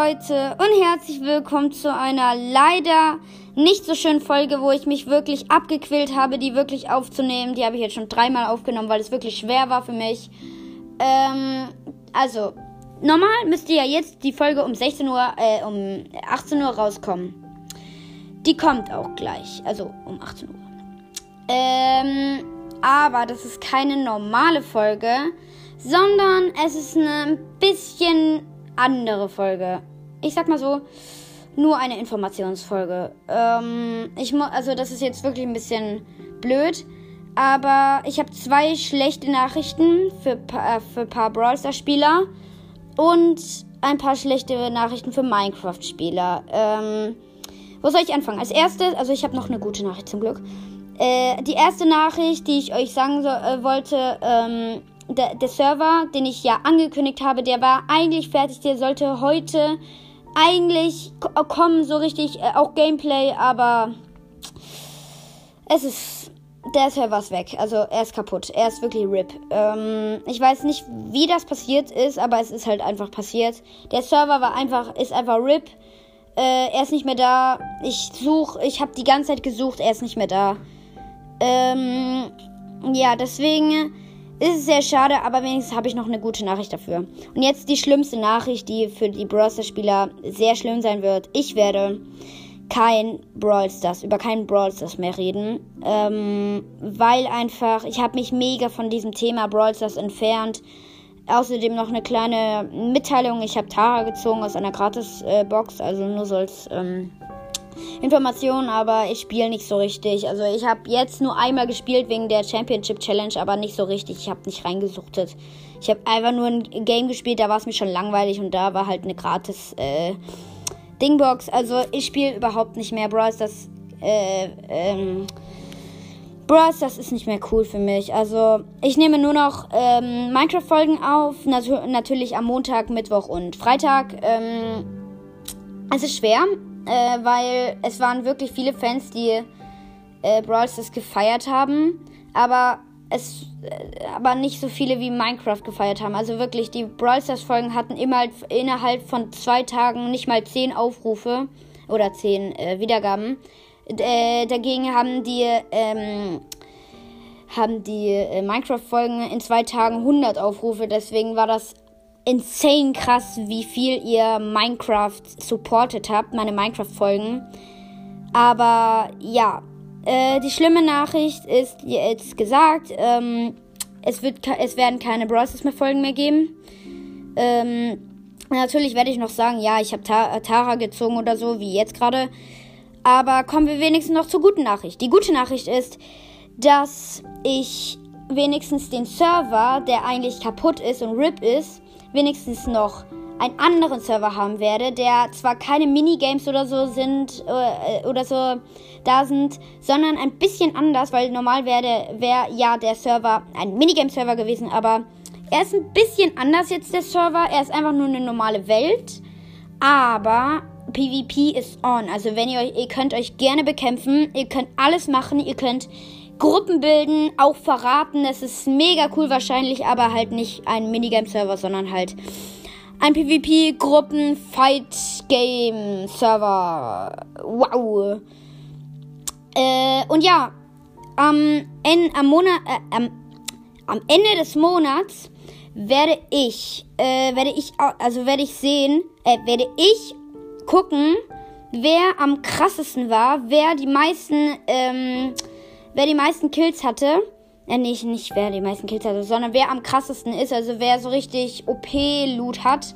Leute und herzlich willkommen zu einer leider nicht so schönen Folge, wo ich mich wirklich abgequält habe, die wirklich aufzunehmen. Die habe ich jetzt schon dreimal aufgenommen, weil es wirklich schwer war für mich. Ähm, also, normal müsste ja jetzt die Folge um 16 Uhr, äh, um 18 Uhr rauskommen. Die kommt auch gleich, also um 18 Uhr. Ähm, aber das ist keine normale Folge, sondern es ist eine bisschen andere Folge. Ich sag mal so, nur eine Informationsfolge. Ähm, ich also das ist jetzt wirklich ein bisschen blöd, aber ich habe zwei schlechte Nachrichten für, äh, für ein paar Brawl Stars Spieler und ein paar schlechte Nachrichten für Minecraft Spieler. Ähm, wo soll ich anfangen? Als erstes, also ich habe noch eine gute Nachricht zum Glück. Äh, die erste Nachricht, die ich euch sagen so, äh, wollte, ähm, der, der Server, den ich ja angekündigt habe, der war eigentlich fertig. Der sollte heute eigentlich kommen, so richtig, äh, auch Gameplay, aber es ist. Der Server ist weg. Also er ist kaputt. Er ist wirklich RIP. Ähm, ich weiß nicht, wie das passiert ist, aber es ist halt einfach passiert. Der Server war einfach, ist einfach RIP. Äh, er ist nicht mehr da. Ich suche, ich habe die ganze Zeit gesucht, er ist nicht mehr da. Ähm, ja, deswegen ist sehr schade, aber wenigstens habe ich noch eine gute Nachricht dafür. Und jetzt die schlimmste Nachricht, die für die Brawl Stars Spieler sehr schlimm sein wird. Ich werde kein Brawl Stars, über keinen Brawl Stars mehr reden, ähm, weil einfach, ich habe mich mega von diesem Thema Brawl Stars entfernt. Außerdem noch eine kleine Mitteilung. Ich habe Tara gezogen aus einer Gratis-Box, äh, also nur so als ähm, Informationen, aber ich spiele nicht so richtig. Also ich habe jetzt nur einmal gespielt wegen der Championship Challenge, aber nicht so richtig. Ich habe nicht reingesuchtet. Ich habe einfach nur ein Game gespielt, da war es mir schon langweilig und da war halt eine gratis äh, Dingbox. Also ich spiele überhaupt nicht mehr Bros. Das äh, ähm, Bros, das ist nicht mehr cool für mich. Also ich nehme nur noch ähm, Minecraft-Folgen auf, nat natürlich am Montag, Mittwoch und Freitag. Ähm, es ist schwer, äh, weil es waren wirklich viele Fans, die äh, Brawl Stars gefeiert haben, aber es äh, aber nicht so viele wie Minecraft gefeiert haben. Also wirklich, die Brawl Stars Folgen hatten immer innerhalb von zwei Tagen nicht mal zehn Aufrufe oder zehn äh, Wiedergaben. Äh, dagegen haben die ähm, haben die äh, Minecraft-Folgen in zwei Tagen 100 Aufrufe. Deswegen war das insane krass, wie viel ihr Minecraft supportet habt, meine Minecraft-Folgen. Aber ja, äh, die schlimme Nachricht ist jetzt gesagt, ähm, es, wird, es werden keine Bros. mehr Folgen mehr geben. Ähm, natürlich werde ich noch sagen, ja, ich habe Ta Tara gezogen oder so, wie jetzt gerade. Aber kommen wir wenigstens noch zur guten Nachricht. Die gute Nachricht ist, dass ich wenigstens den Server, der eigentlich kaputt ist und RIP ist, wenigstens noch einen anderen Server haben werde, der zwar keine Minigames oder so sind äh, oder so da sind, sondern ein bisschen anders, weil normal wäre wär ja der Server ein Minigame-Server gewesen, aber er ist ein bisschen anders jetzt der Server. Er ist einfach nur eine normale Welt, aber PvP ist on. Also wenn ihr euch, ihr könnt euch gerne bekämpfen, ihr könnt alles machen, ihr könnt Gruppen bilden, auch verraten. Es ist mega cool wahrscheinlich, aber halt nicht ein Minigame-Server, sondern halt ein PvP-Gruppen-Fight-Game-Server. Wow. Äh, und ja, am, en, am, Monat, äh, am, am Ende des Monats werde ich, äh, werde ich, also werde ich sehen, äh, werde ich gucken, wer am krassesten war, wer die meisten, ähm, wer die meisten Kills hatte. Äh, nicht, nicht wer die meisten Kills hatte, sondern wer am krassesten ist. Also wer so richtig OP-Loot hat.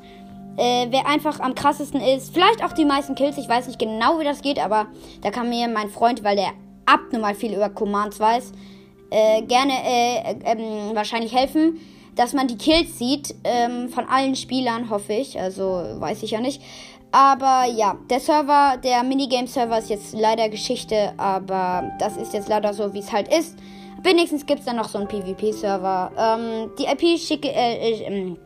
Äh, wer einfach am krassesten ist. Vielleicht auch die meisten Kills. Ich weiß nicht genau, wie das geht, aber da kann mir mein Freund, weil der abnormal viel über Commands weiß, äh, gerne äh, ähm, wahrscheinlich helfen. Dass man die Kills sieht ähm, von allen Spielern, hoffe ich. Also weiß ich ja nicht. Aber ja, der Server, der Minigame-Server ist jetzt leider Geschichte, aber das ist jetzt leider so, wie es halt ist. Wenigstens gibt es dann noch so einen PvP-Server. Ähm, die IP schicke, äh, äh, ähm,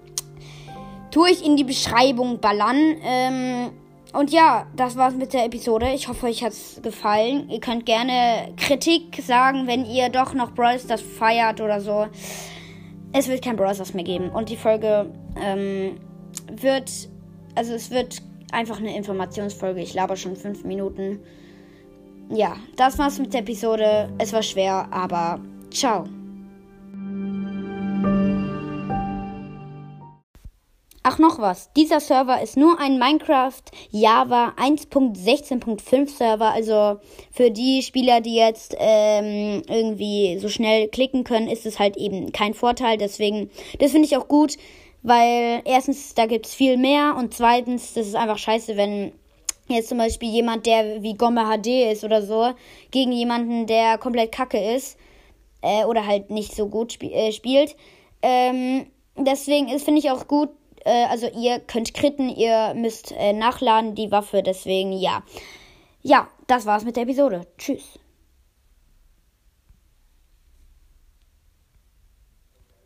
tue ich in die Beschreibung ballern. Ähm, und ja, das war's mit der Episode. Ich hoffe, euch hat's gefallen. Ihr könnt gerne Kritik sagen, wenn ihr doch noch Brawl Stars feiert oder so. Es wird kein Brawl Stars mehr geben. Und die Folge ähm, wird, also es wird einfach eine Informationsfolge. Ich laber schon fünf Minuten. Ja, das war's mit der Episode. Es war schwer, aber ciao. Ach noch was, dieser Server ist nur ein Minecraft Java 1.16.5 Server, also für die Spieler, die jetzt ähm, irgendwie so schnell klicken können, ist es halt eben kein Vorteil. Deswegen, das finde ich auch gut, weil erstens, da gibt es viel mehr und zweitens, das ist einfach scheiße, wenn jetzt zum Beispiel jemand, der wie Gomme HD ist oder so, gegen jemanden, der komplett kacke ist äh, oder halt nicht so gut sp äh, spielt. Ähm, deswegen finde ich auch gut, äh, also ihr könnt kritten, ihr müsst äh, nachladen die Waffe, deswegen ja. Ja, das war's mit der Episode. Tschüss.